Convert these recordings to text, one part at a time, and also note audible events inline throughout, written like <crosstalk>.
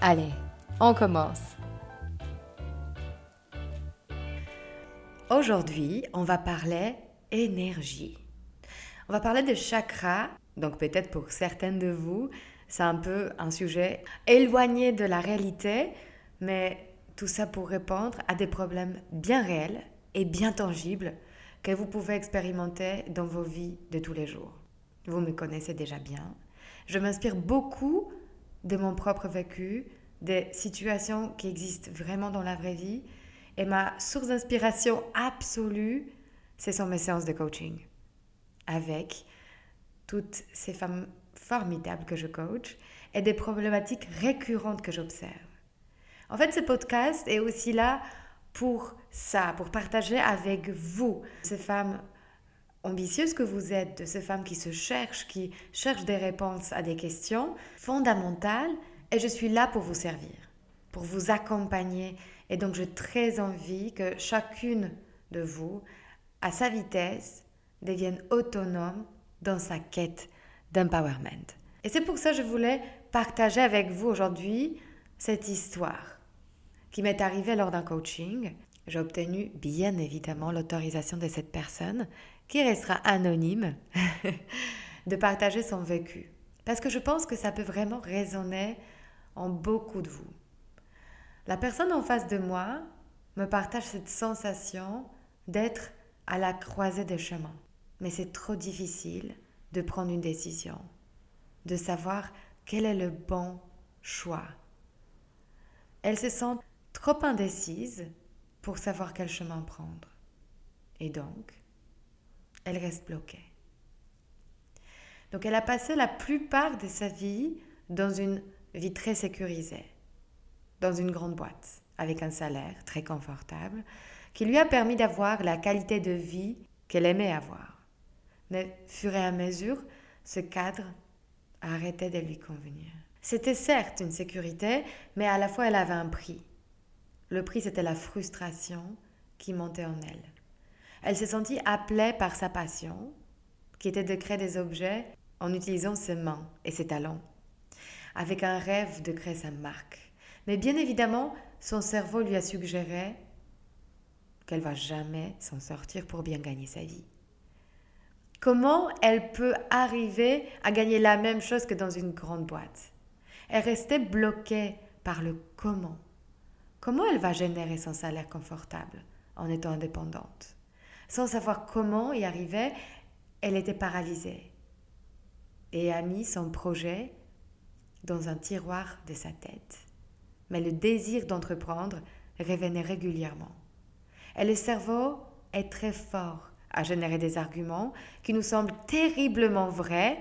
Allez, on commence. Aujourd'hui, on va parler énergie. On va parler de chakras, donc peut-être pour certaines de vous, c'est un peu un sujet éloigné de la réalité, mais tout ça pour répondre à des problèmes bien réels et bien tangibles que vous pouvez expérimenter dans vos vies de tous les jours. Vous me connaissez déjà bien. Je m'inspire beaucoup de mon propre vécu, des situations qui existent vraiment dans la vraie vie. Et ma source d'inspiration absolue, ce sont mes séances de coaching. Avec toutes ces femmes formidables que je coach et des problématiques récurrentes que j'observe. En fait, ce podcast est aussi là pour ça, pour partager avec vous, ces femmes ambitieuses que vous êtes, ces femmes qui se cherchent, qui cherchent des réponses à des questions fondamentales. Et je suis là pour vous servir, pour vous accompagner. Et donc, j'ai très envie que chacune de vous, à sa vitesse, devienne autonome dans sa quête d'empowerment. Et c'est pour ça que je voulais partager avec vous aujourd'hui cette histoire qui m'est arrivée lors d'un coaching. J'ai obtenu bien évidemment l'autorisation de cette personne qui restera anonyme, <laughs> de partager son vécu. Parce que je pense que ça peut vraiment résonner en beaucoup de vous. La personne en face de moi me partage cette sensation d'être à la croisée des chemins. Mais c'est trop difficile de prendre une décision, de savoir quel est le bon choix. Elle se sent trop indécise pour savoir quel chemin prendre. Et donc, elle reste bloquée. Donc elle a passé la plupart de sa vie dans une vie très sécurisée, dans une grande boîte, avec un salaire très confortable, qui lui a permis d'avoir la qualité de vie qu'elle aimait avoir. Mais, fur et à mesure, ce cadre a arrêté de lui convenir. C'était certes une sécurité, mais à la fois elle avait un prix. Le prix, c'était la frustration qui montait en elle. Elle s'est sentie appelée par sa passion, qui était de créer des objets en utilisant ses mains et ses talents, avec un rêve de créer sa marque. Mais bien évidemment, son cerveau lui a suggéré qu'elle va jamais s'en sortir pour bien gagner sa vie. Comment elle peut arriver à gagner la même chose que dans une grande boîte? Elle restait bloquée par le comment. Comment elle va générer son salaire confortable en étant indépendante? Sans savoir comment y arriver, elle était paralysée et a mis son projet dans un tiroir de sa tête. Mais le désir d'entreprendre revenait régulièrement. Et le cerveau est très fort à générer des arguments qui nous semblent terriblement vrais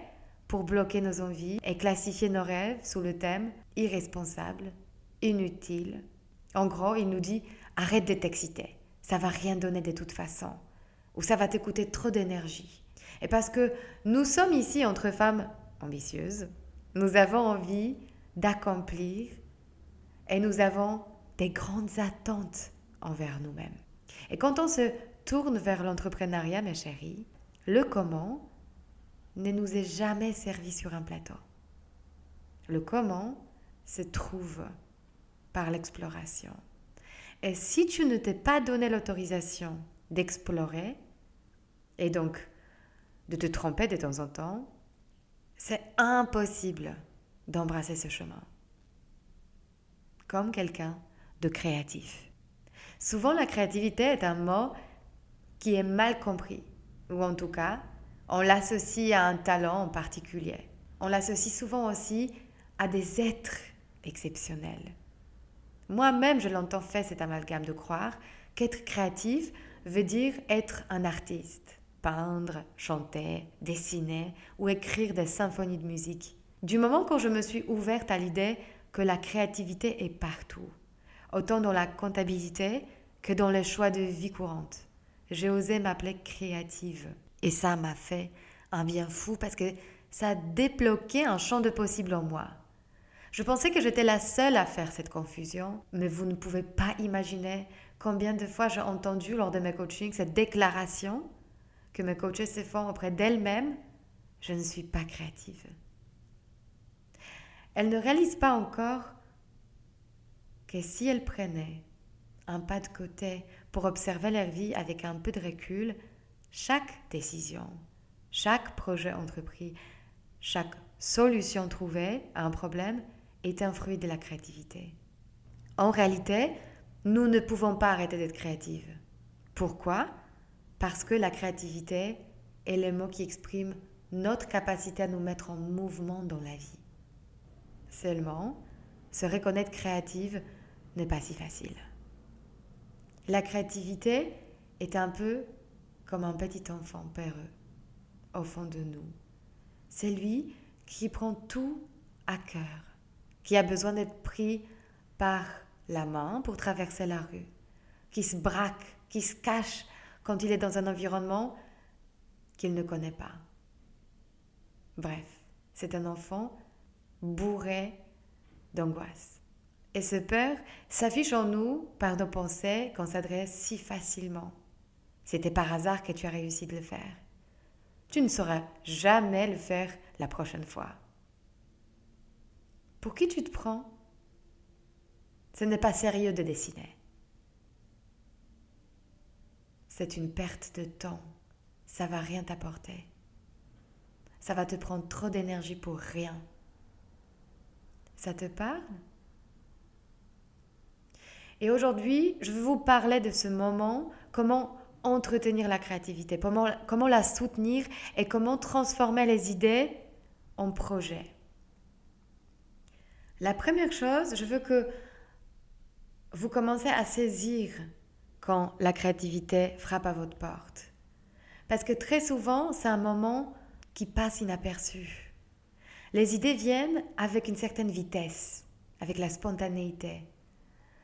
pour bloquer nos envies et classifier nos rêves sous le thème irresponsable, inutile. En gros, il nous dit arrête de t'exciter, ça va rien donner de toute façon, ou ça va te coûter trop d'énergie. Et parce que nous sommes ici entre femmes ambitieuses, nous avons envie d'accomplir et nous avons des grandes attentes envers nous-mêmes. Et quand on se tourne vers l'entrepreneuriat, mes chéris, le comment ne nous est jamais servi sur un plateau. Le comment se trouve par l'exploration. Et si tu ne t'es pas donné l'autorisation d'explorer, et donc de te tromper de temps en temps, c'est impossible d'embrasser ce chemin. comme quelqu'un de créatif. Souvent, la créativité est un mot qui est mal compris, ou en tout cas, on l'associe à un talent en particulier. On l'associe souvent aussi à des êtres exceptionnels. Moi-même, je l'entends fait cet amalgame de croire qu'être créatif veut dire être un artiste, peindre, chanter, dessiner ou écrire des symphonies de musique. Du moment quand je me suis ouverte à l'idée que la créativité est partout, autant dans la comptabilité que dans les choix de vie courante, j'ai osé m'appeler créative. Et ça m'a fait un bien fou parce que ça a débloqué un champ de possible en moi. Je pensais que j'étais la seule à faire cette confusion, mais vous ne pouvez pas imaginer combien de fois j'ai entendu lors de mes coachings cette déclaration que mes coachés se font auprès d'elles-mêmes je ne suis pas créative. Elles ne réalisent pas encore que si elles prenaient un pas de côté pour observer leur vie avec un peu de recul, chaque décision, chaque projet entrepris, chaque solution trouvée à un problème est un fruit de la créativité. En réalité, nous ne pouvons pas arrêter d'être créatives. Pourquoi? Parce que la créativité est le mot qui exprime notre capacité à nous mettre en mouvement dans la vie. Seulement, se reconnaître créative n'est pas si facile. La créativité est un peu comme un petit enfant peureux au fond de nous. C'est lui qui prend tout à cœur, qui a besoin d'être pris par la main pour traverser la rue, qui se braque, qui se cache quand il est dans un environnement qu'il ne connaît pas. Bref, c'est un enfant bourré d'angoisse. Et ce peur s'affiche en nous par nos pensées qu'on s'adresse si facilement. C'était par hasard que tu as réussi de le faire. Tu ne sauras jamais le faire la prochaine fois. Pour qui tu te prends? Ce n'est pas sérieux de dessiner. C'est une perte de temps. Ça va rien t'apporter. Ça va te prendre trop d'énergie pour rien. Ça te parle? Et aujourd'hui, je veux vous parler de ce moment, comment entretenir la créativité, comment, comment la soutenir et comment transformer les idées en projets. La première chose, je veux que vous commencez à saisir quand la créativité frappe à votre porte. Parce que très souvent, c'est un moment qui passe inaperçu. Les idées viennent avec une certaine vitesse, avec la spontanéité.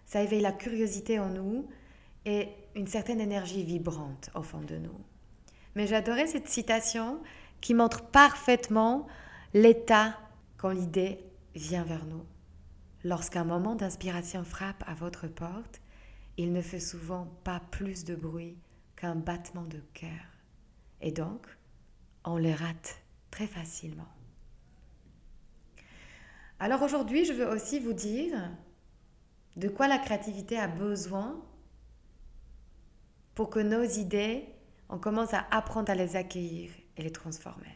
Ça éveille la curiosité en nous et une certaine énergie vibrante au fond de nous. Mais j'adorais cette citation qui montre parfaitement l'état quand l'idée vient vers nous. Lorsqu'un moment d'inspiration frappe à votre porte, il ne fait souvent pas plus de bruit qu'un battement de cœur. Et donc, on les rate très facilement. Alors aujourd'hui, je veux aussi vous dire de quoi la créativité a besoin pour que nos idées, on commence à apprendre à les accueillir et les transformer.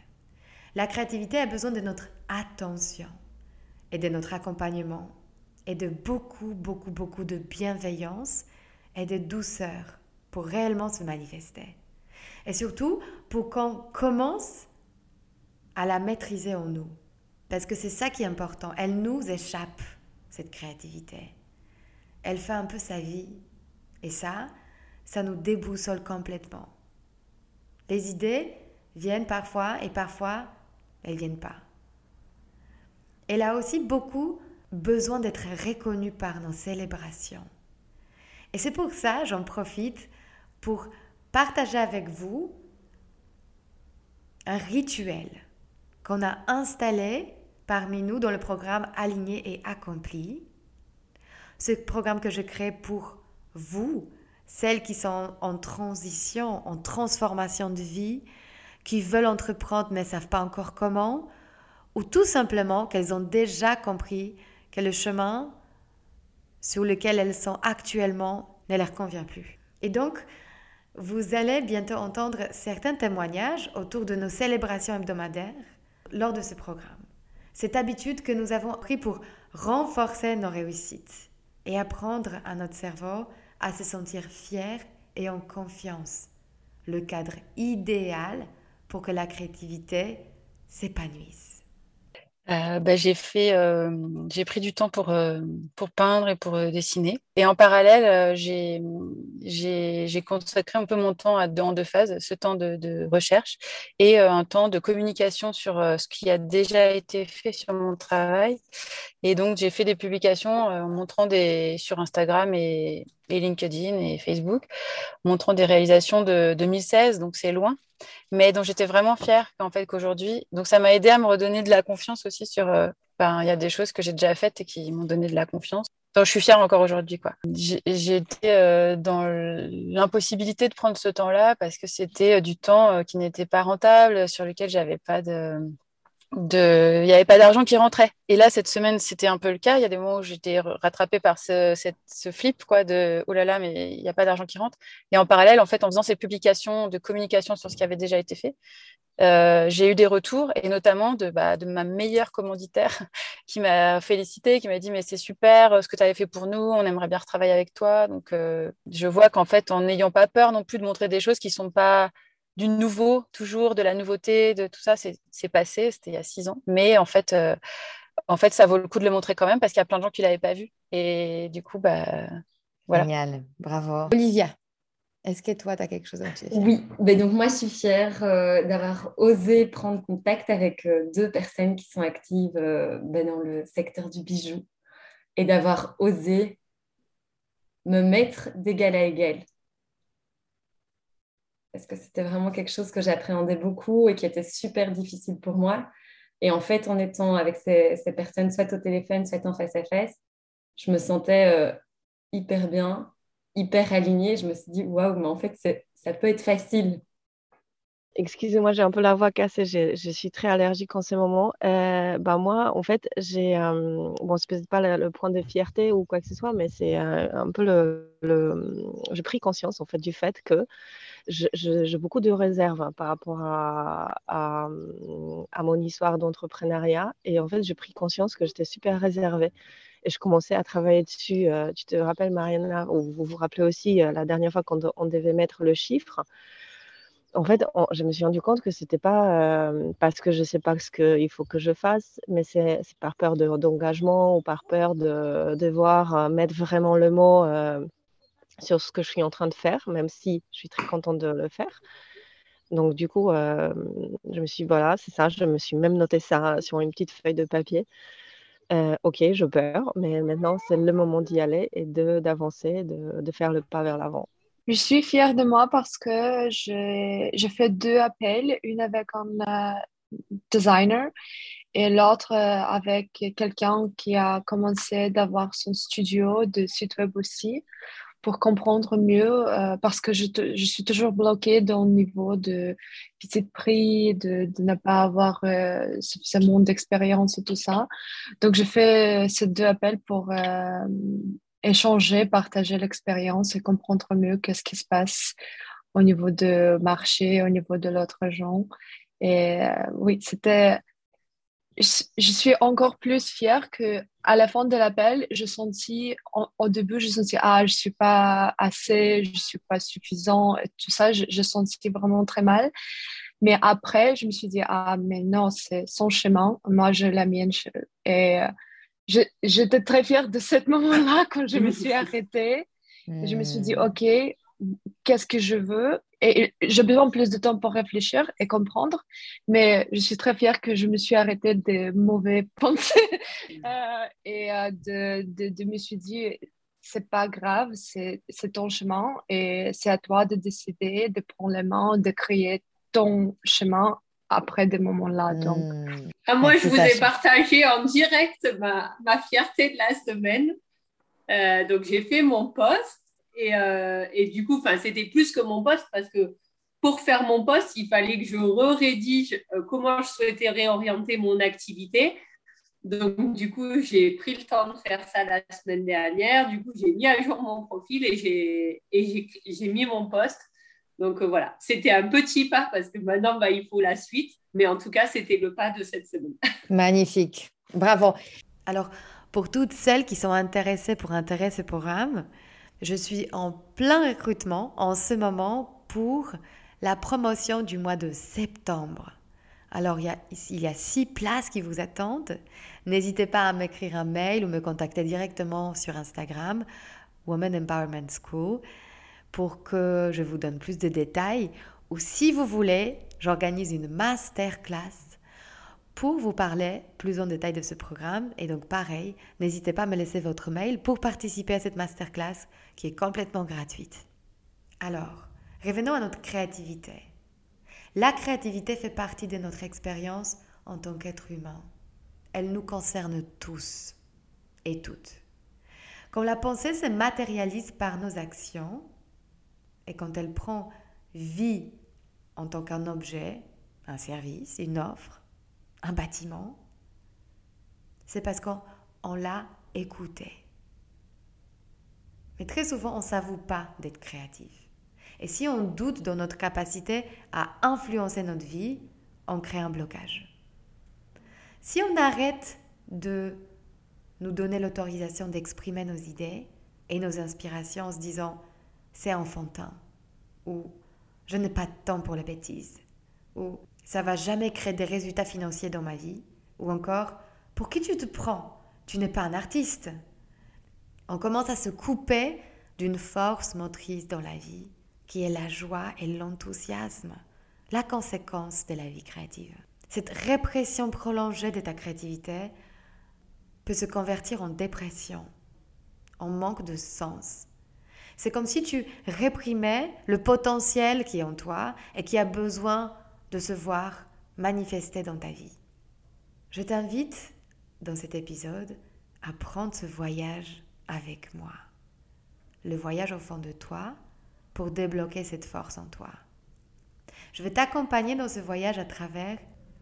La créativité a besoin de notre attention et de notre accompagnement et de beaucoup, beaucoup, beaucoup de bienveillance et de douceur pour réellement se manifester. Et surtout pour qu'on commence à la maîtriser en nous. Parce que c'est ça qui est important. Elle nous échappe, cette créativité. Elle fait un peu sa vie. Et ça, ça nous déboussole complètement. Les idées viennent parfois et parfois elles viennent pas. Elle a aussi beaucoup besoin d'être reconnue par nos célébrations. Et c'est pour ça, j'en profite pour partager avec vous un rituel qu'on a installé parmi nous dans le programme Aligné et Accompli. Ce programme que je crée pour vous, celles qui sont en transition, en transformation de vie, qui veulent entreprendre mais ne savent pas encore comment, ou tout simplement qu'elles ont déjà compris que le chemin sur lequel elles sont actuellement ne leur convient plus. Et donc, vous allez bientôt entendre certains témoignages autour de nos célébrations hebdomadaires lors de ce programme. Cette habitude que nous avons pris pour renforcer nos réussites et apprendre à notre cerveau à se sentir fier et en confiance. Le cadre idéal pour que la créativité s'épanouisse. Euh, bah, j'ai fait, euh, j'ai pris du temps pour, euh, pour peindre et pour dessiner. Et en parallèle, j'ai, consacré un peu mon temps à, en deux phases, ce temps de, de recherche et un temps de communication sur ce qui a déjà été fait sur mon travail. Et donc, j'ai fait des publications en montrant des, sur Instagram et, et LinkedIn et Facebook, montrant des réalisations de 2016, donc c'est loin mais dont j'étais vraiment fière en fait qu'aujourd'hui. Donc ça m'a aidé à me redonner de la confiance aussi sur. Euh, ben, il y a des choses que j'ai déjà faites et qui m'ont donné de la confiance. Donc, je suis fière encore aujourd'hui. quoi. J'ai été euh, dans l'impossibilité de prendre ce temps-là parce que c'était euh, du temps qui n'était pas rentable, sur lequel j'avais pas de de, il n'y avait pas d'argent qui rentrait. Et là, cette semaine, c'était un peu le cas. Il y a des moments où j'étais rattrapée par ce, ce, flip, quoi, de oh là là, mais il n'y a pas d'argent qui rentre. Et en parallèle, en fait, en faisant ces publications de communication sur ce qui avait déjà été fait, euh, j'ai eu des retours, et notamment de, bah, de ma meilleure commanditaire <laughs> qui m'a félicité, qui m'a dit mais c'est super euh, ce que tu avais fait pour nous, on aimerait bien retravailler avec toi. Donc, euh, je vois qu'en fait, en n'ayant pas peur non plus de montrer des choses qui sont pas du nouveau, toujours de la nouveauté, de tout ça, c'est passé, c'était il y a six ans. Mais en fait, euh, en fait, ça vaut le coup de le montrer quand même parce qu'il y a plein de gens qui ne l'avaient pas vu. Et du coup, bah, voilà. Génial, bravo. Olivia, est-ce que toi, tu as quelque chose à dire? Oui, ben donc moi, je suis fière euh, d'avoir osé prendre contact avec euh, deux personnes qui sont actives ben, dans le secteur du bijou et d'avoir osé me mettre d'égal à égal parce que c'était vraiment quelque chose que j'appréhendais beaucoup et qui était super difficile pour moi. Et en fait, en étant avec ces, personnes, soit au téléphone, soit en face à face, je me sentais euh, hyper bien, hyper alignée. Je me suis dit, waouh, mais en fait, ça peut être facile. Excusez-moi, j'ai un peu la voix cassée. Je, suis très allergique en ce moment. Euh, bah moi, en fait, j'ai euh, bon, c'est pas le, point de fierté ou quoi que ce soit, mais c'est un peu le, le j'ai pris conscience en fait du fait que j'ai beaucoup de réserves hein, par rapport à, à, mon histoire d'entrepreneuriat. Et en fait, j'ai pris conscience que j'étais super réservée. Et je commençais à travailler dessus. Euh, tu te rappelles, Mariana, ou vous vous rappelez aussi euh, la dernière fois quand on devait mettre le chiffre. En fait, je me suis rendu compte que c'était pas euh, parce que je sais pas ce qu'il faut que je fasse, mais c'est par peur d'engagement ou par peur de devoir mettre vraiment le mot sur ce que je suis en train de faire, même si je suis très contente de le faire. Donc, du coup, euh, je me suis voilà, c'est ça, je me suis même noté ça sur une petite feuille de papier. Euh, ok, je peur, mais maintenant, c'est le moment d'y aller et d'avancer, de, de, faire le pas vers l'avant. Je suis fière de moi parce que j'ai fait deux appels, une avec un euh, designer et l'autre avec quelqu'un qui a commencé d'avoir son studio de site web aussi pour comprendre mieux euh, parce que je, je, suis toujours bloquée dans le niveau de petit prix, de, ne pas avoir euh, suffisamment d'expérience et tout ça. Donc, je fais ces deux appels pour euh, échanger, partager l'expérience et comprendre mieux qu'est-ce qui se passe au niveau de marché, au niveau de l'autre région. Et oui, c'était je suis encore plus fière que à la fin de l'appel, je sentis au début, je sentis ah je suis pas assez, je suis pas suffisant, et tout ça, je, je sentis vraiment très mal. Mais après, je me suis dit ah mais non, c'est son chemin, moi j'ai la mienne et euh, j'étais très fière de ce moment-là <laughs> quand je me suis arrêtée. Je me suis dit hmm. ok, qu'est-ce que je veux? Et j'ai besoin plus de temps pour réfléchir et comprendre, mais je suis très fière que je me suis arrêtée des mauvais <laughs> pensées. Euh, et euh, de, de, de, me suis dit, c'est pas grave, c'est ton chemin et c'est à toi de décider, de prendre les mains, de créer ton chemin après des moments-là. Donc. Hmm. Ah, moi, je vous ai partagé en direct ma, ma fierté de la semaine. Euh, donc, j'ai fait mon poste euh, et, du coup, c'était plus que mon poste parce que pour faire mon poste, il fallait que je rédige euh, comment je souhaitais réorienter mon activité. Donc, du coup, j'ai pris le temps de faire ça la semaine dernière. Du coup, j'ai mis à jour mon profil et j'ai mis mon poste. Donc, euh, voilà, c'était un petit pas parce que maintenant, bah, il faut la suite. Mais en tout cas, c'était le pas de cette semaine. <laughs> Magnifique. Bravo. Alors, pour toutes celles qui sont intéressées pour intéresser ce programme, je suis en plein recrutement en ce moment pour la promotion du mois de septembre. Alors, il y, a, il y a six places qui vous attendent. N'hésitez pas à m'écrire un mail ou me contacter directement sur Instagram, Women Empowerment School, pour que je vous donne plus de détails. Ou si vous voulez, j'organise une masterclass pour vous parler plus en détail de ce programme. Et donc, pareil, n'hésitez pas à me laisser votre mail pour participer à cette masterclass qui est complètement gratuite. Alors, revenons à notre créativité. La créativité fait partie de notre expérience en tant qu'être humain. Elle nous concerne tous et toutes. Quand la pensée se matérialise par nos actions et quand elle prend vie en tant qu'un objet, un service, une offre, un bâtiment, c'est parce qu'on l'a écouté. Mais très souvent, on ne s'avoue pas d'être créatif. Et si on doute dans notre capacité à influencer notre vie, on crée un blocage. Si on arrête de nous donner l'autorisation d'exprimer nos idées et nos inspirations en se disant c'est enfantin ou je n'ai pas de temps pour les bêtises ou ça va jamais créer des résultats financiers dans ma vie ou encore pour qui tu te prends? Tu n'es pas un artiste. On commence à se couper d'une force motrice dans la vie qui est la joie et l'enthousiasme, la conséquence de la vie créative. Cette répression prolongée de ta créativité peut se convertir en dépression, en manque de sens. C'est comme si tu réprimais le potentiel qui est en toi et qui a besoin de se voir manifester dans ta vie. Je t'invite dans cet épisode à prendre ce voyage avec moi. Le voyage au fond de toi pour débloquer cette force en toi. Je vais t'accompagner dans ce voyage à travers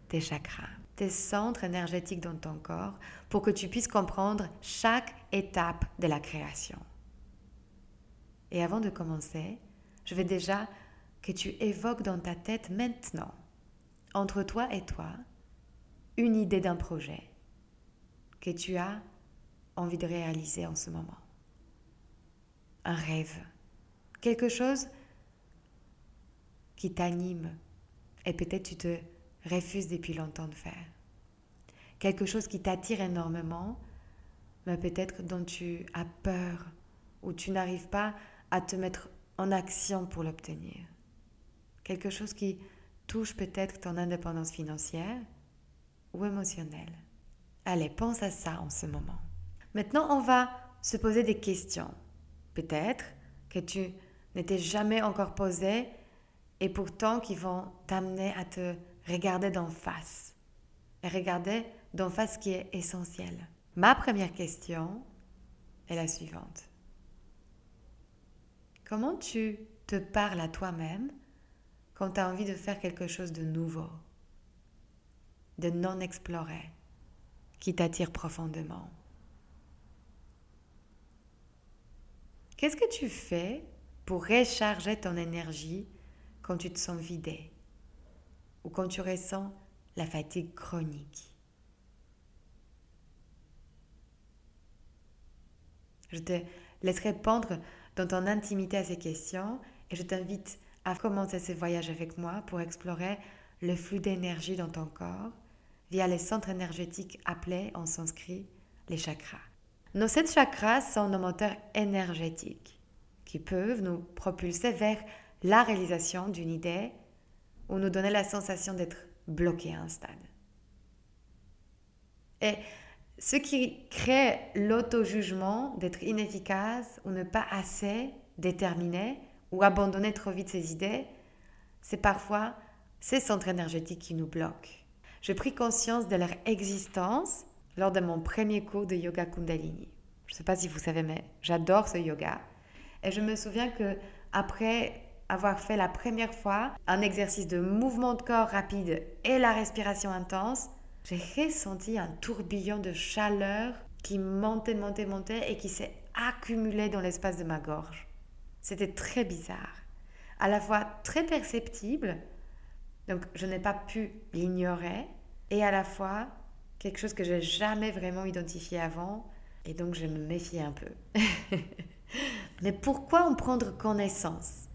tes chakras, tes centres énergétiques dans ton corps, pour que tu puisses comprendre chaque étape de la création. Et avant de commencer, je vais déjà que tu évoques dans ta tête maintenant, entre toi et toi, une idée d'un projet que tu as envie de réaliser en ce moment. Un rêve quelque chose qui t'anime et peut-être tu te refuses depuis longtemps de faire. Quelque chose qui t'attire énormément, mais peut-être dont tu as peur ou tu n'arrives pas à te mettre en action pour l'obtenir. Quelque chose qui touche peut-être ton indépendance financière ou émotionnelle. Allez, pense à ça en ce moment. Maintenant, on va se poser des questions. Peut-être que tu n'étaient jamais encore posées et pourtant qui vont t'amener à te regarder d'en face et regarder d'en face ce qui est essentiel. Ma première question est la suivante. Comment tu te parles à toi-même quand tu as envie de faire quelque chose de nouveau, de non exploré, qui t'attire profondément? Qu'est-ce que tu fais pour recharger ton énergie quand tu te sens vidé ou quand tu ressens la fatigue chronique? Je te laisse répondre dans ton intimité à ces questions et je t'invite à commencer ce voyage avec moi pour explorer le flux d'énergie dans ton corps via les centres énergétiques appelés en sanskrit les chakras. Nos sept chakras sont nos moteurs énergétiques qui peuvent nous propulser vers la réalisation d'une idée ou nous donner la sensation d'être bloqué à un stade. Ce qui crée l'auto-jugement d'être inefficace ou ne pas assez déterminé ou abandonner trop vite ses idées, c'est parfois ces centres énergétiques qui nous bloquent. J'ai pris conscience de leur existence lors de mon premier cours de yoga Kundalini. Je ne sais pas si vous savez, mais j'adore ce yoga. Et je me souviens que après avoir fait la première fois un exercice de mouvement de corps rapide et la respiration intense, j'ai ressenti un tourbillon de chaleur qui montait, montait, montait et qui s'est accumulé dans l'espace de ma gorge. C'était très bizarre, à la fois très perceptible, donc je n'ai pas pu l'ignorer, et à la fois quelque chose que j'ai jamais vraiment identifié avant, Et donc je me méfie un peu. <laughs> Mais pourquoi en prendre connaissance?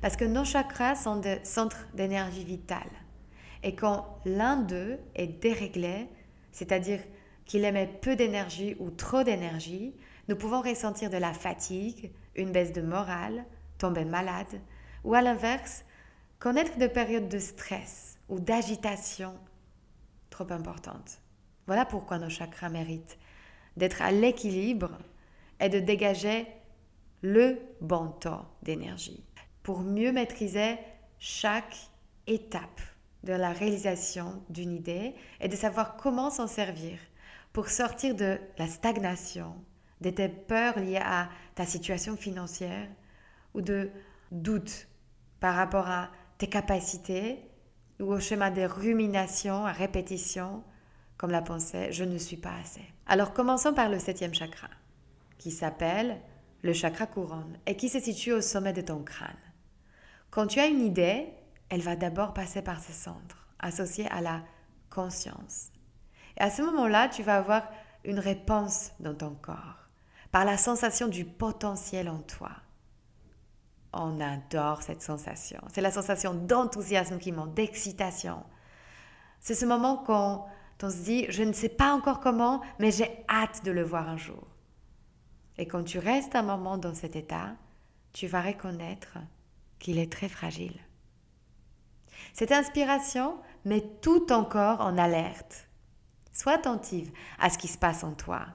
Parce que nos chakras sont des centres d'énergie vitale. Et quand l'un d'eux est déréglé, c'est-à-dire qu'il émet peu d'énergie ou trop d'énergie, nous pouvons ressentir de la fatigue, une baisse de morale, tomber malade, ou à l'inverse, connaître des périodes de stress ou d'agitation trop importantes. Voilà pourquoi nos chakras méritent d'être à l'équilibre et de dégager le bon taux d'énergie pour mieux maîtriser chaque étape de la réalisation d'une idée et de savoir comment s'en servir pour sortir de la stagnation, de tes peurs liées à ta situation financière ou de doutes par rapport à tes capacités ou au schéma des ruminations à répétition comme la pensée je ne suis pas assez. Alors commençons par le septième chakra qui s'appelle le chakra couronne et qui se situe au sommet de ton crâne. Quand tu as une idée, elle va d'abord passer par ce centre, associé à la conscience. Et à ce moment-là, tu vas avoir une réponse dans ton corps, par la sensation du potentiel en toi. On adore cette sensation. C'est la sensation d'enthousiasme qui monte, d'excitation. C'est ce moment quand on se dit, je ne sais pas encore comment, mais j'ai hâte de le voir un jour. Et quand tu restes un moment dans cet état, tu vas reconnaître qu'il est très fragile. Cette inspiration met tout encore en alerte. Sois attentive à ce qui se passe en toi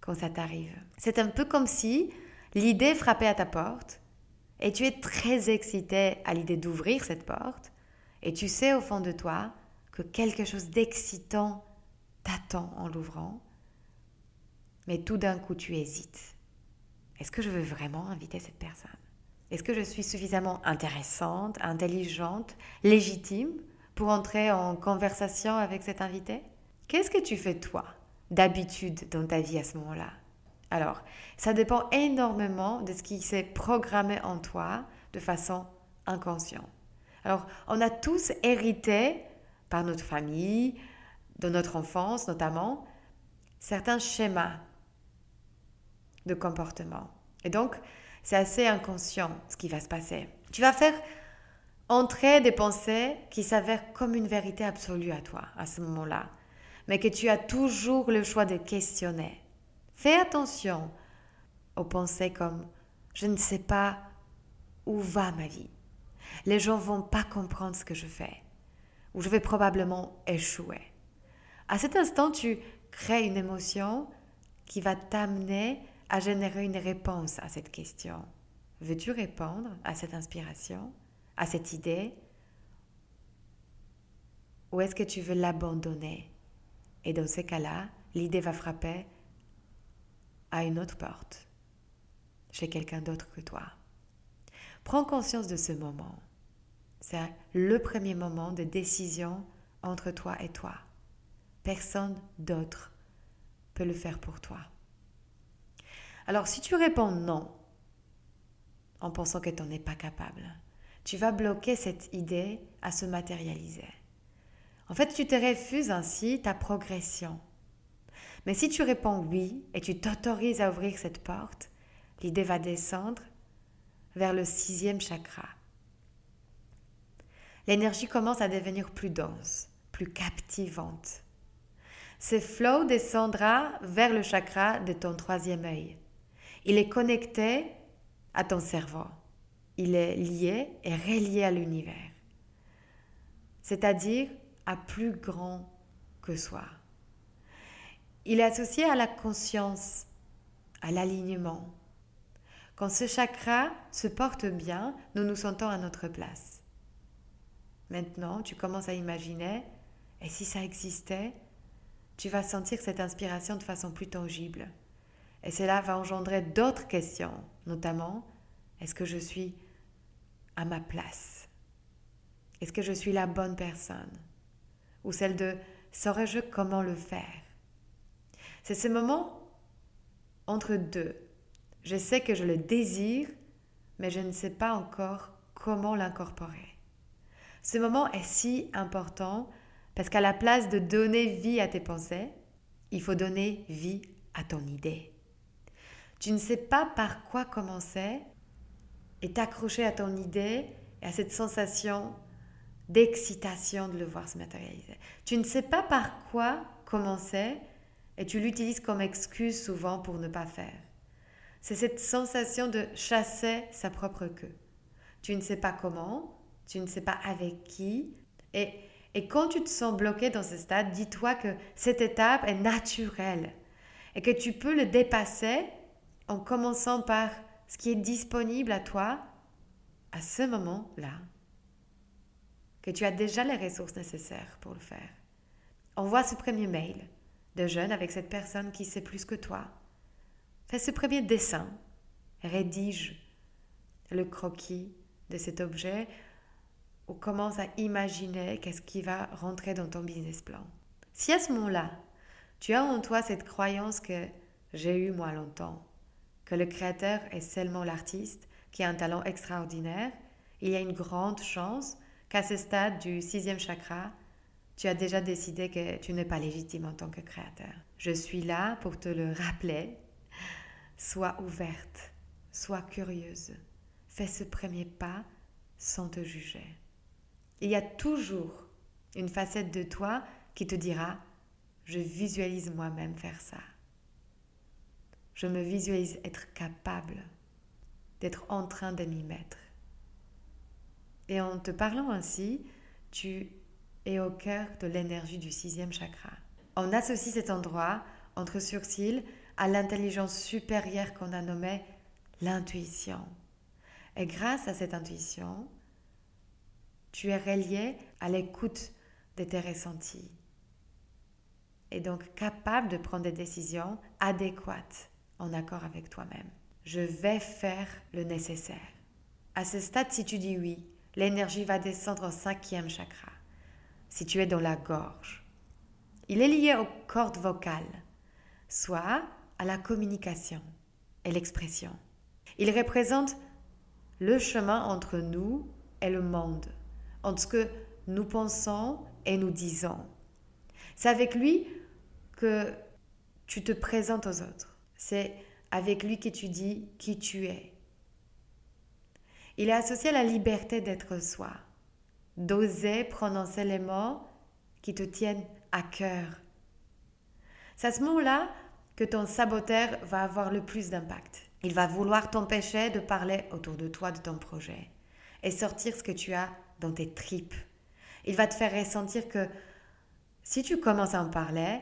quand ça t'arrive. C'est un peu comme si l'idée frappait à ta porte et tu es très excité à l'idée d'ouvrir cette porte et tu sais au fond de toi que quelque chose d'excitant t'attend en l'ouvrant, mais tout d'un coup tu hésites. Est-ce que je veux vraiment inviter cette personne? Est-ce que je suis suffisamment intéressante, intelligente, légitime pour entrer en conversation avec cet invité? Qu'est-ce que tu fais toi d'habitude dans ta vie à ce moment-là? Alors, ça dépend énormément de ce qui s'est programmé en toi de façon inconsciente. Alors, on a tous hérité par notre famille, de notre enfance notamment, certains schémas de comportement. Et donc, c'est assez inconscient ce qui va se passer. Tu vas faire entrer des pensées qui s'avèrent comme une vérité absolue à toi à ce moment-là, mais que tu as toujours le choix de questionner. Fais attention aux pensées comme je ne sais pas où va ma vie. Les gens vont pas comprendre ce que je fais ou je vais probablement échouer. À cet instant, tu crées une émotion qui va t'amener à générer une réponse à cette question. Veux-tu répondre à cette inspiration, à cette idée? Ou est-ce que tu veux l'abandonner? Et dans ce cas-là, l'idée va frapper à une autre porte, chez quelqu'un d'autre que toi. Prends conscience de ce moment. C'est le premier moment de décision entre toi et toi. Personne d'autre peut le faire pour toi. Alors si tu réponds non, en pensant que tu n'en es pas capable, tu vas bloquer cette idée à se matérialiser. En fait, tu te refuses ainsi ta progression. Mais si tu réponds oui et tu t'autorises à ouvrir cette porte, l'idée va descendre vers le sixième chakra. L'énergie commence à devenir plus dense, plus captivante. Ce flow descendra vers le chakra de ton troisième œil. Il est connecté à ton cerveau. Il est lié et relié à l'univers. C'est-à-dire à plus grand que soi. Il est associé à la conscience, à l'alignement. Quand ce chakra se porte bien, nous nous sentons à notre place. Maintenant, tu commences à imaginer, et si ça existait, tu vas sentir cette inspiration de façon plus tangible. Et cela va engendrer d'autres questions, notamment, est-ce que je suis à ma place? Est-ce que je suis la bonne personne? Ou celle de, saurais-je comment le faire? C'est ce moment entre deux. Je sais que je le désire, mais je ne sais pas encore comment l'incorporer. Ce moment est si important parce qu'à la place de donner vie à tes pensées, il faut donner vie à ton idée. Tu ne sais pas par quoi commencer et t'accrocher à ton idée et à cette sensation d'excitation de le voir se matérialiser. Tu ne sais pas par quoi commencer et tu l'utilises comme excuse souvent pour ne pas faire. C'est cette sensation de chasser sa propre queue. Tu ne sais pas comment, tu ne sais pas avec qui. Et, et quand tu te sens bloqué dans ce stade, dis-toi que cette étape est naturelle et que tu peux le dépasser en commençant par ce qui est disponible à toi à ce moment-là. Que tu as déjà les ressources nécessaires pour le faire. Envoie ce premier mail de jeune avec cette personne qui sait plus que toi. Fais ce premier dessin. Rédige le croquis de cet objet ou commence à imaginer qu'est-ce qui va rentrer dans ton business plan. Si à ce moment-là, tu as en toi cette croyance que j'ai eu moi longtemps, que le créateur est seulement l'artiste qui a un talent extraordinaire, il y a une grande chance qu'à ce stade du sixième chakra, tu as déjà décidé que tu n'es pas légitime en tant que créateur. Je suis là pour te le rappeler. Sois ouverte, sois curieuse. Fais ce premier pas sans te juger. Il y a toujours une facette de toi qui te dira, je visualise moi-même faire ça. Je me visualise être capable d'être en train de m'y mettre. Et en te parlant ainsi, tu et au cœur de l'énergie du sixième chakra. On associe cet endroit entre sourcils à l'intelligence supérieure qu'on a nommée l'intuition. Et grâce à cette intuition, tu es relié à l'écoute de tes ressentis et donc capable de prendre des décisions adéquates en accord avec toi-même. Je vais faire le nécessaire. À ce stade, si tu dis oui, l'énergie va descendre au cinquième chakra situé dans la gorge. Il est lié aux cordes vocales, soit à la communication et l'expression. Il représente le chemin entre nous et le monde, entre ce que nous pensons et nous disons. C'est avec lui que tu te présentes aux autres. C'est avec lui que tu dis qui tu es. Il est associé à la liberté d'être soi d'oser prononcer les mots qui te tiennent à cœur. C'est à ce moment-là que ton saboteur va avoir le plus d'impact. Il va vouloir t'empêcher de parler autour de toi de ton projet et sortir ce que tu as dans tes tripes. Il va te faire ressentir que si tu commences à en parler,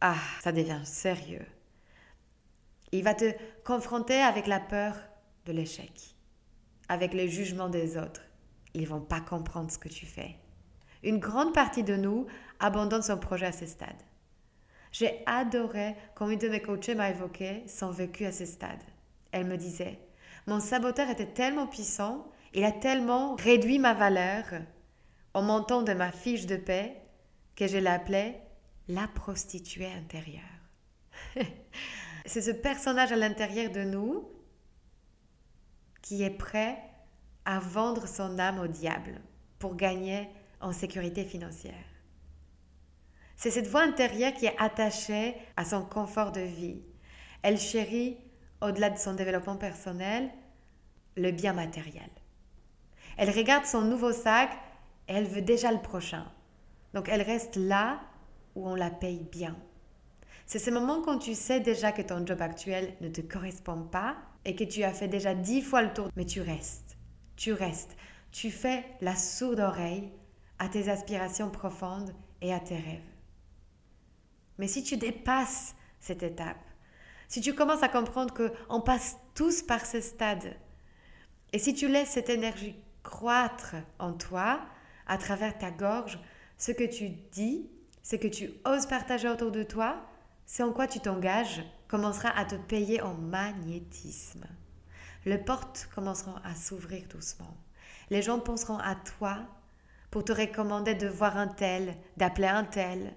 ah, ça devient sérieux. Il va te confronter avec la peur de l'échec, avec le jugement des autres, ils vont pas comprendre ce que tu fais. Une grande partie de nous abandonne son projet à ce stade. J'ai adoré quand une de mes coachées m'a évoqué son vécu à ce stade. Elle me disait Mon saboteur était tellement puissant, il a tellement réduit ma valeur au montant de ma fiche de paix que je l'appelais la prostituée intérieure. <laughs> C'est ce personnage à l'intérieur de nous qui est prêt à vendre son âme au diable pour gagner en sécurité financière. C'est cette voix intérieure qui est attachée à son confort de vie. Elle chérit, au-delà de son développement personnel, le bien matériel. Elle regarde son nouveau sac et elle veut déjà le prochain. Donc elle reste là où on la paye bien. C'est ce moment quand tu sais déjà que ton job actuel ne te correspond pas et que tu as fait déjà dix fois le tour, mais tu restes tu restes, tu fais la sourde oreille à tes aspirations profondes et à tes rêves. Mais si tu dépasses cette étape, si tu commences à comprendre qu'on passe tous par ce stade, et si tu laisses cette énergie croître en toi, à travers ta gorge, ce que tu dis, ce que tu oses partager autour de toi, ce en quoi tu t'engages, commencera à te payer en magnétisme les portes commenceront à s'ouvrir doucement. Les gens penseront à toi pour te recommander de voir un tel, d'appeler un tel.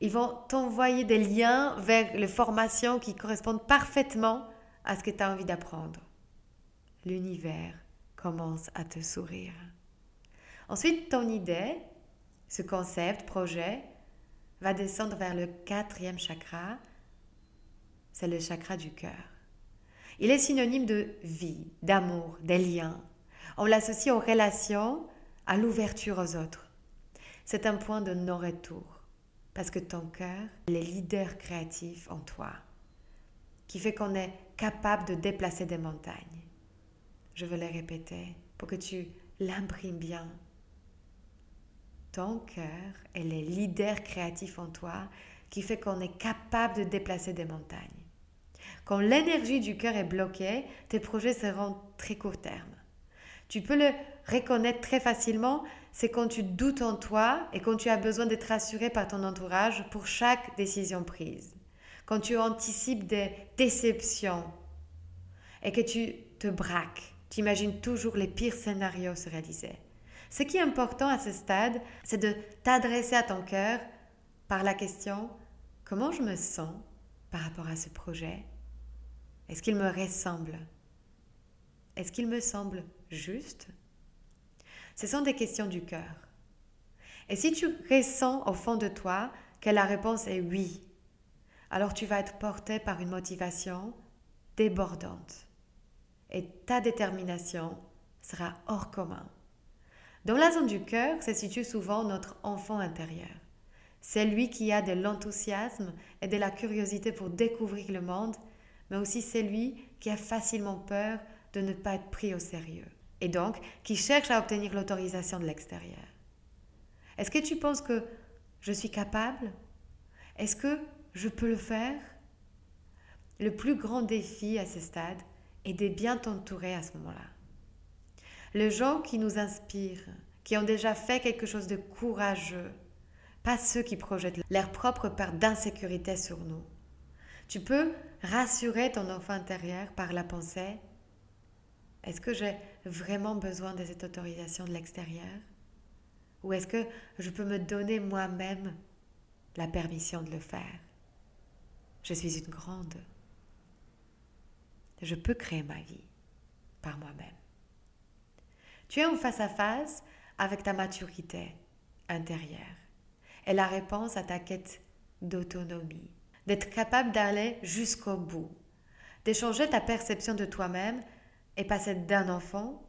Ils vont t'envoyer des liens vers les formations qui correspondent parfaitement à ce que tu as envie d'apprendre. L'univers commence à te sourire. Ensuite, ton idée, ce concept, projet, va descendre vers le quatrième chakra c'est le chakra du cœur. Il est synonyme de vie, d'amour, des liens. On l'associe aux relations, à l'ouverture aux autres. C'est un point de non-retour, parce que ton cœur est le leader créatif en toi, qui fait qu'on est capable de déplacer des montagnes. Je veux le répéter pour que tu l'imprimes bien. Ton cœur est le leader créatif en toi qui fait qu'on est capable de déplacer des montagnes. Quand l'énergie du cœur est bloquée, tes projets seront très court terme. Tu peux le reconnaître très facilement, c'est quand tu doutes en toi et quand tu as besoin d'être rassuré par ton entourage pour chaque décision prise. Quand tu anticipes des déceptions et que tu te braques, tu imagines toujours les pires scénarios se réaliser. Ce qui est important à ce stade, c'est de t'adresser à ton cœur par la question comment je me sens par rapport à ce projet? Est-ce qu'il me ressemble? Est-ce qu'il me semble juste? Ce sont des questions du cœur. Et si tu ressens au fond de toi que la réponse est oui, alors tu vas être porté par une motivation débordante et ta détermination sera hors commun. Dans la zone du cœur se situe souvent notre enfant intérieur. C'est lui qui a de l'enthousiasme et de la curiosité pour découvrir le monde, mais aussi c'est lui qui a facilement peur de ne pas être pris au sérieux et donc qui cherche à obtenir l'autorisation de l'extérieur. Est-ce que tu penses que je suis capable? Est-ce que je peux le faire? Le plus grand défi à ce stade, et de bien t'entourer à ce moment-là. Les gens qui nous inspirent, qui ont déjà fait quelque chose de courageux, pas ceux qui projettent leur propre part d'insécurité sur nous. Tu peux rassurer ton enfant intérieur par la pensée Est-ce que j'ai vraiment besoin de cette autorisation de l'extérieur? Ou est-ce que je peux me donner moi-même la permission de le faire? Je suis une grande je peux créer ma vie par moi-même. Tu es en face à face avec ta maturité intérieure et la réponse à ta quête d'autonomie, d'être capable d'aller jusqu'au bout, d'échanger ta perception de toi-même et passer d'un enfant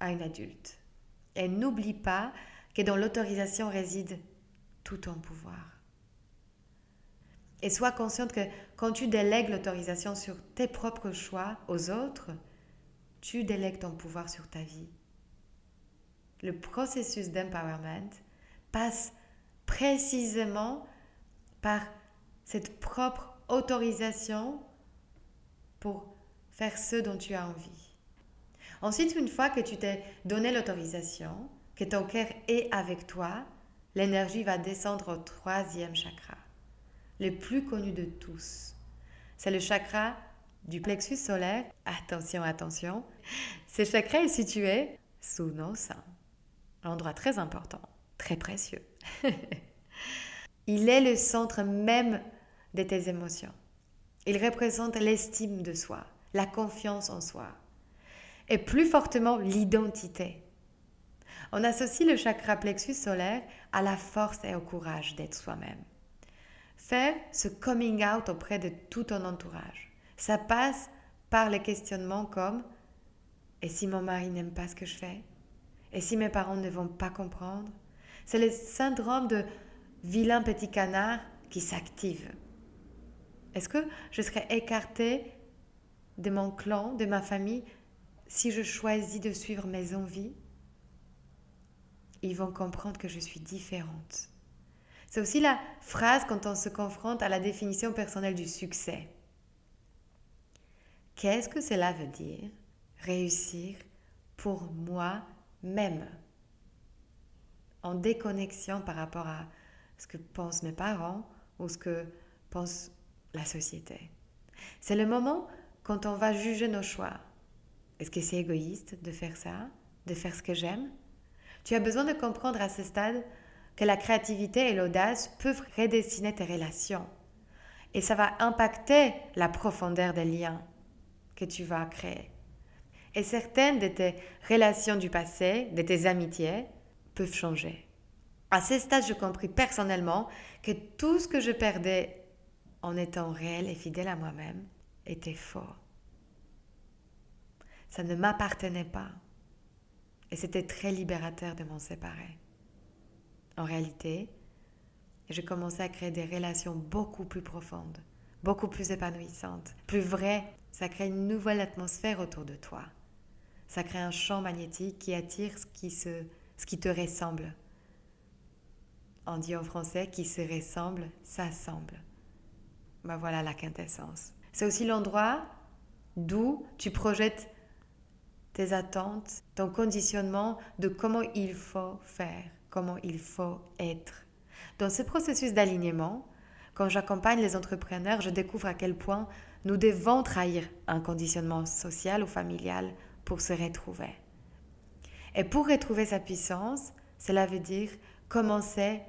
à une adulte. Et n'oublie pas que dans l'autorisation réside tout ton pouvoir. Et sois consciente que quand tu délègues l'autorisation sur tes propres choix aux autres, tu délègues ton pouvoir sur ta vie. Le processus d'empowerment passe précisément par cette propre autorisation pour faire ce dont tu as envie. Ensuite, une fois que tu t'es donné l'autorisation, que ton cœur est avec toi, l'énergie va descendre au troisième chakra le plus connu de tous. C'est le chakra du plexus solaire. Attention, attention. Ce chakra est situé sous nos seins. Un endroit très important, très précieux. <laughs> Il est le centre même de tes émotions. Il représente l'estime de soi, la confiance en soi et plus fortement l'identité. On associe le chakra plexus solaire à la force et au courage d'être soi-même. Faire ce coming out auprès de tout ton entourage. Ça passe par les questionnements comme Et si mon mari n'aime pas ce que je fais? Et si mes parents ne vont pas comprendre C'est le syndrome de vilain petit canard qui s'active. Est-ce que je serais écartée de mon clan, de ma famille, si je choisis de suivre mes envies? Ils vont comprendre que je suis différente. C'est aussi la phrase quand on se confronte à la définition personnelle du succès. Qu'est-ce que cela veut dire? Réussir pour moi-même En déconnexion par rapport à ce que pensent mes parents ou ce que pense la société. C'est le moment quand on va juger nos choix. Est-ce que c'est égoïste de faire ça, de faire ce que j'aime? Tu as besoin de comprendre à ce stade que la créativité et l'audace peuvent redessiner tes relations. Et ça va impacter la profondeur des liens que tu vas créer. Et certaines de tes relations du passé, de tes amitiés, peuvent changer. À ce stade, j'ai compris personnellement que tout ce que je perdais en étant réel et fidèle à moi-même était faux. Ça ne m'appartenait pas. Et c'était très libérateur de m'en séparer. En réalité, je commençais à créer des relations beaucoup plus profondes, beaucoup plus épanouissantes, plus vraies. Ça crée une nouvelle atmosphère autour de toi. Ça crée un champ magnétique qui attire ce qui, te ressemble. On dit en français qui se ressemble, s'assemble. Ben voilà la quintessence. C'est aussi l'endroit d'où tu projettes tes attentes, ton conditionnement de comment il faut faire, comment il faut être. Dans ce processus d'alignement, quand j'accompagne les entrepreneurs, je découvre à quel point nous devons trahir un conditionnement social ou familial pour se retrouver. Et pour retrouver sa puissance, cela veut dire commencer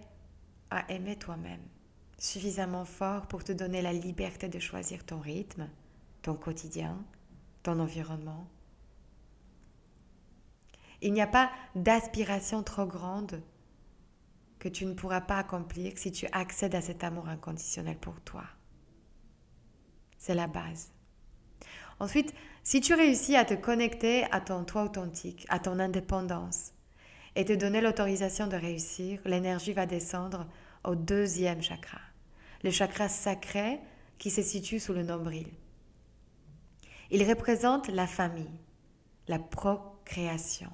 à aimer toi-même suffisamment fort pour te donner la liberté de choisir ton rythme, ton quotidien, ton environnement, il n'y a pas d'aspiration trop grande que tu ne pourras pas accomplir si tu accèdes à cet amour inconditionnel pour toi. C'est la base. Ensuite, si tu réussis à te connecter à ton toi authentique, à ton indépendance, et te donner l'autorisation de réussir, l'énergie va descendre au deuxième chakra, le chakra sacré qui se situe sous le nombril. Il représente la famille, la procréation,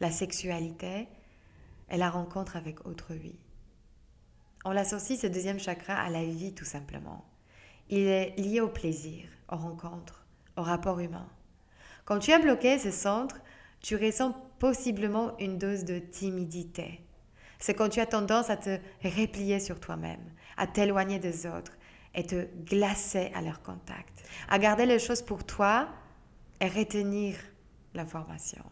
la sexualité et la rencontre avec autrui. On l'associe, ce deuxième chakra, à la vie tout simplement. Il est lié au plaisir, aux rencontres, au rapport humain. Quand tu as bloqué ce centre, tu ressens possiblement une dose de timidité. C'est quand tu as tendance à te replier sur toi-même, à t'éloigner des autres et te glacer à leur contact, à garder les choses pour toi et retenir l'information.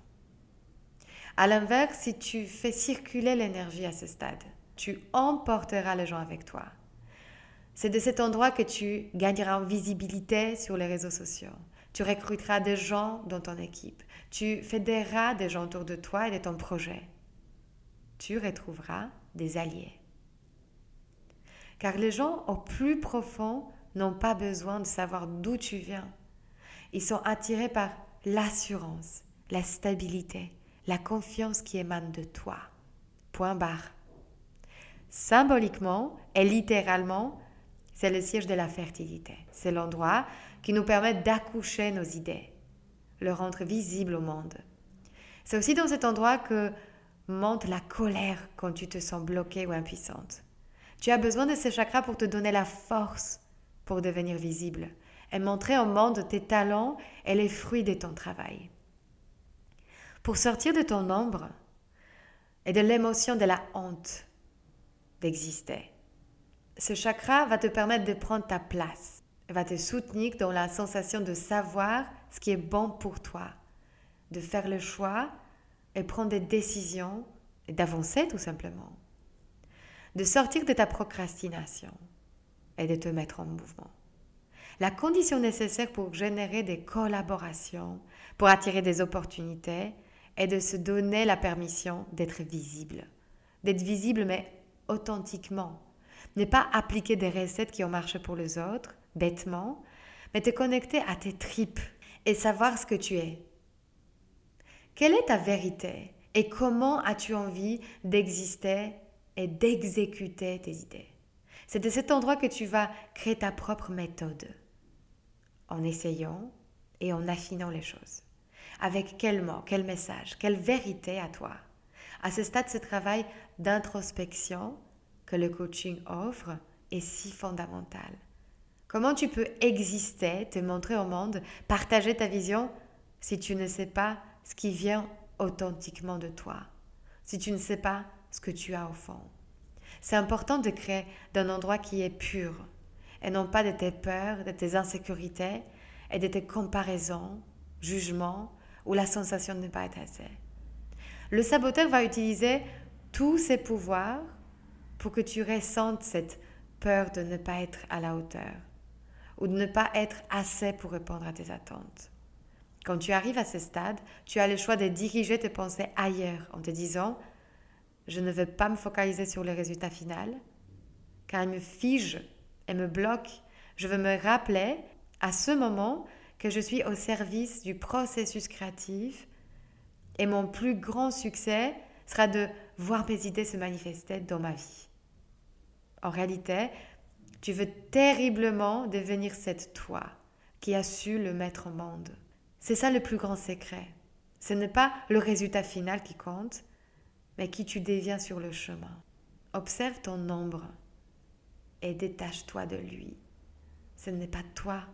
À l'inverse, si tu fais circuler l'énergie à ce stade, tu emporteras les gens avec toi. C'est de cet endroit que tu gagneras en visibilité sur les réseaux sociaux. Tu recruteras des gens dans ton équipe. Tu fédéreras des gens autour de toi et de ton projet. Tu retrouveras des alliés. Car les gens au plus profond n'ont pas besoin de savoir d'où tu viens. Ils sont attirés par l'assurance, la stabilité, la confiance qui émane de toi. Point barre. Symboliquement et littéralement, c'est le siège de la fertilité. C'est l'endroit qui nous permet d'accoucher nos idées, le rendre visible au monde. C'est aussi dans cet endroit que monte la colère quand tu te sens bloquée ou impuissante. Tu as besoin de ces chakras pour te donner la force pour devenir visible et montrer au monde tes talents et les fruits de ton travail. Pour sortir de ton ombre et de l'émotion de la honte d'exister. Ce chakra va te permettre de prendre ta place, va te soutenir dans la sensation de savoir ce qui est bon pour toi, de faire le choix et prendre des décisions et d'avancer tout simplement, de sortir de ta procrastination et de te mettre en mouvement. La condition nécessaire pour générer des collaborations, pour attirer des opportunités, est de se donner la permission d'être visible. D'être visible, mais authentiquement. Ne pas appliquer des recettes qui ont marché pour les autres, bêtement, mais te connecter à tes tripes et savoir ce que tu es. Quelle est ta vérité et comment as-tu envie d'exister et d'exécuter tes idées? C'est de cet endroit que tu vas créer ta propre méthode en essayant et en affinant les choses. Avec quel mot, quel message, quelle vérité à toi? À ce stade, ce travail d'introspection que le coaching offre est si fondamental. Comment tu peux exister, te montrer au monde, partager ta vision si tu ne sais pas ce qui vient authentiquement de toi, si tu ne sais pas ce que tu as au fond? C'est important de créer d'un endroit qui est pur et non pas de tes peurs, de tes insécurités et de tes comparaisons, jugements ou la sensation de ne pas être assez. Le saboteur va utiliser tous ses pouvoirs pour que tu ressentes cette peur de ne pas être à la hauteur ou de ne pas être assez pour répondre à tes attentes. Quand tu arrives à ce stade, tu as le choix de diriger tes pensées ailleurs en te disant je ne veux pas me focaliser sur le résultat final car il me fige et me bloque Je veux me rappeler à ce moment que je suis au service du processus créatif et mon plus grand succès sera de voir mes idées se manifester dans ma vie. En réalité, tu veux terriblement devenir cette toi qui a su le mettre au monde. C'est ça le plus grand secret. Ce n'est pas le résultat final qui compte, mais qui tu deviens sur le chemin. Observe ton ombre et détache-toi de lui. Ce n'est pas toi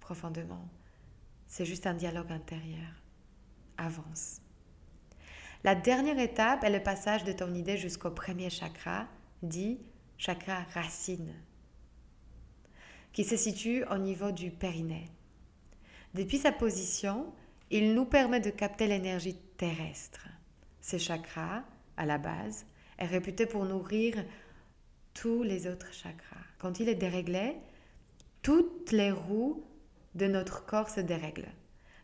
profondément, c'est juste un dialogue intérieur. Avance. La dernière étape est le passage de ton idée jusqu'au premier chakra, dit chakra racine, qui se situe au niveau du périnée. Depuis sa position, il nous permet de capter l'énergie terrestre. Ce chakra, à la base, est réputé pour nourrir tous les autres chakras. Quand il est déréglé, toutes les roues de notre corps se dérèglent.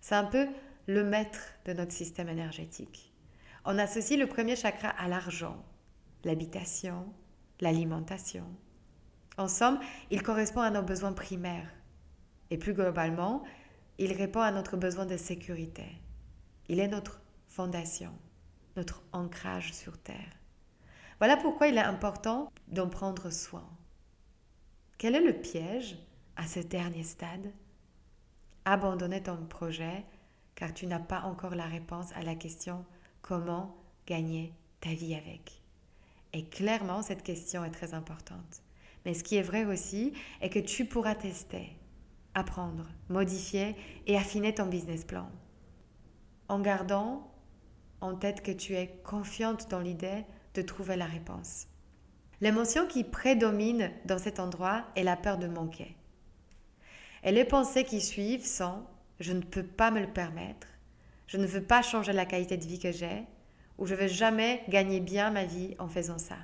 C'est un peu le maître de notre système énergétique. On associe le premier chakra à l'argent, l'habitation, l'alimentation. En somme, il correspond à nos besoins primaires. Et plus globalement, il répond à notre besoin de sécurité. Il est notre fondation, notre ancrage sur Terre. Voilà pourquoi il est important d'en prendre soin. Quel est le piège à ce dernier stade? Abandonner ton projet car tu n'as pas encore la réponse à la question comment gagner ta vie avec? Et clairement, cette question est très importante. Mais ce qui est vrai aussi est que tu pourras tester, apprendre, modifier et affiner ton business plan. En gardant en tête que tu es confiante dans l'idée de trouver la réponse. L'émotion qui prédomine dans cet endroit est la peur de manquer. Et les pensées qui suivent sont je ne peux pas me le permettre, je ne veux pas changer la qualité de vie que j'ai, ou je ne vais jamais gagner bien ma vie en faisant ça.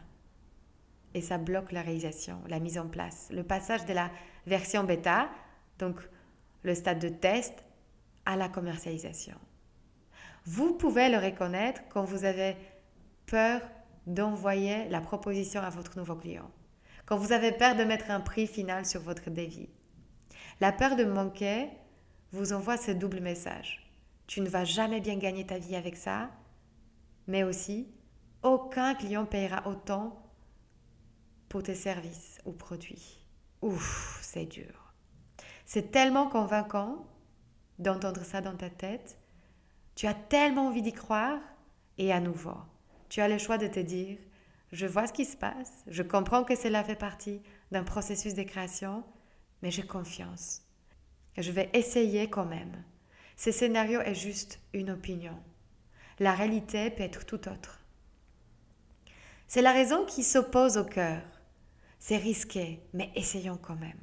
Et ça bloque la réalisation, la mise en place, le passage de la version bêta donc le stade de test, à la commercialisation. Vous pouvez le reconnaître quand vous avez peur d'envoyer la proposition à votre nouveau client, quand vous avez peur de mettre un prix final sur votre devis. La peur de manquer vous envoie ce double message. Tu ne vas jamais bien gagner ta vie avec ça, mais aussi aucun client payera autant pour tes services ou produits. Ouf, c'est dur. C'est tellement convaincant d'entendre ça dans ta tête. Tu as tellement envie d'y croire. Et à nouveau, tu as le choix de te dire, je vois ce qui se passe, je comprends que cela fait partie d'un processus de création, mais j'ai confiance. Je vais essayer quand même. Ce scénario est juste une opinion. La réalité peut être tout autre. C'est la raison qui s'oppose au cœur. C'est risqué, mais essayons quand même.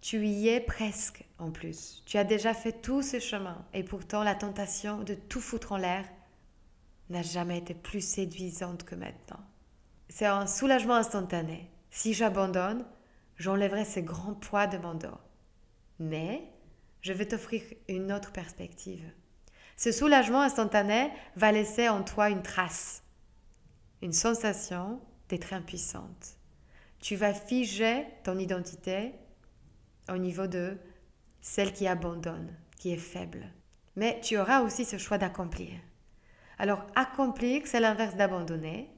Tu y es presque en plus. Tu as déjà fait tout ce chemin et pourtant la tentation de tout foutre en l'air n'a jamais été plus séduisante que maintenant. C'est un soulagement instantané. Si j'abandonne, j'enlèverai ce grand poids de mon dos. Mais je vais t'offrir une autre perspective. Ce soulagement instantané va laisser en toi une trace, une sensation d'être impuissante. Tu vas figer ton identité au niveau de celle qui abandonne, qui est faible. Mais tu auras aussi ce choix d'accomplir. Alors accomplir, c'est l'inverse d'abandonner.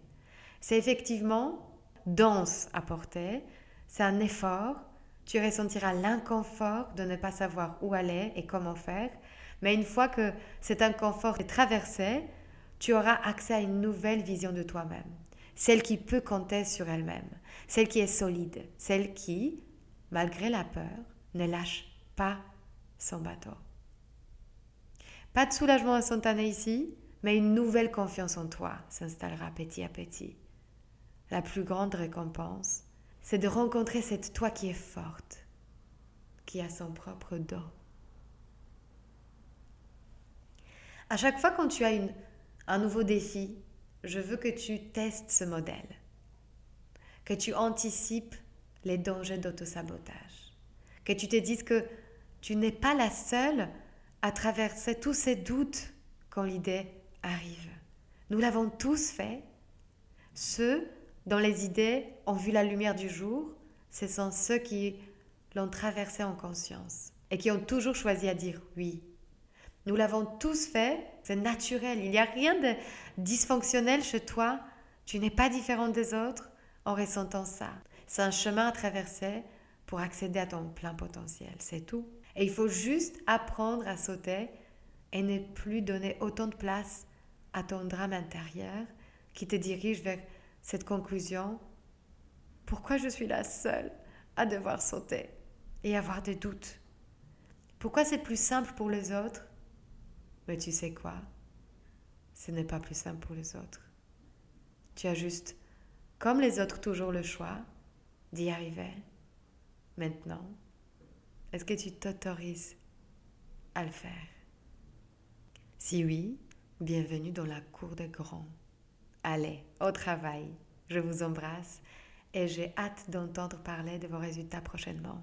C'est effectivement dense à porter, c'est un effort. Tu ressentiras l'inconfort de ne pas savoir où aller et comment faire. Mais une fois que cet inconfort est traversé, tu auras accès à une nouvelle vision de toi-même. Celle qui peut compter sur elle-même. Celle qui est solide. Celle qui, malgré la peur, ne lâche pas son bateau. Pas de soulagement instantané ici, mais une nouvelle confiance en toi s'installera petit à petit. La plus grande récompense, c'est de rencontrer cette toi qui est forte, qui a son propre dos. À chaque fois quand tu as une, un nouveau défi, je veux que tu testes ce modèle, que tu anticipes les dangers d'autosabotage, que tu te dises que tu n'es pas la seule à traverser tous ces doutes quand l'idée arrive. Nous l'avons tous fait. Ceux dont les idées ont vu la lumière du jour, ce sont ceux qui l'ont traversé en conscience et qui ont toujours choisi à dire oui. Nous l'avons tous fait, c'est naturel, il n'y a rien de dysfonctionnel chez toi, tu n'es pas différent des autres en ressentant ça. C'est un chemin à traverser pour accéder à ton plein potentiel, c'est tout. Et il faut juste apprendre à sauter et ne plus donner autant de place à ton drame intérieur qui te dirige vers cette conclusion. Pourquoi je suis la seule à devoir sauter et avoir des doutes? Pourquoi c'est plus simple pour les autres Mais tu sais quoi? Ce n'est pas plus simple pour les autres. Tu as juste, comme les autres, toujours le choix d'y arriver. Maintenant, est-ce que tu t'autorises à le faire? Si oui, bienvenue dans la cour des grands. Allez, au travail. Je vous embrasse et j'ai hâte d'entendre parler de vos résultats prochainement.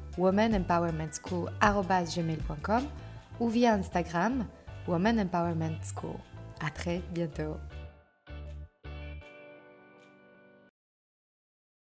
womanempowermentschool.com ou via Instagram Woman Empowerment School. À très bientôt.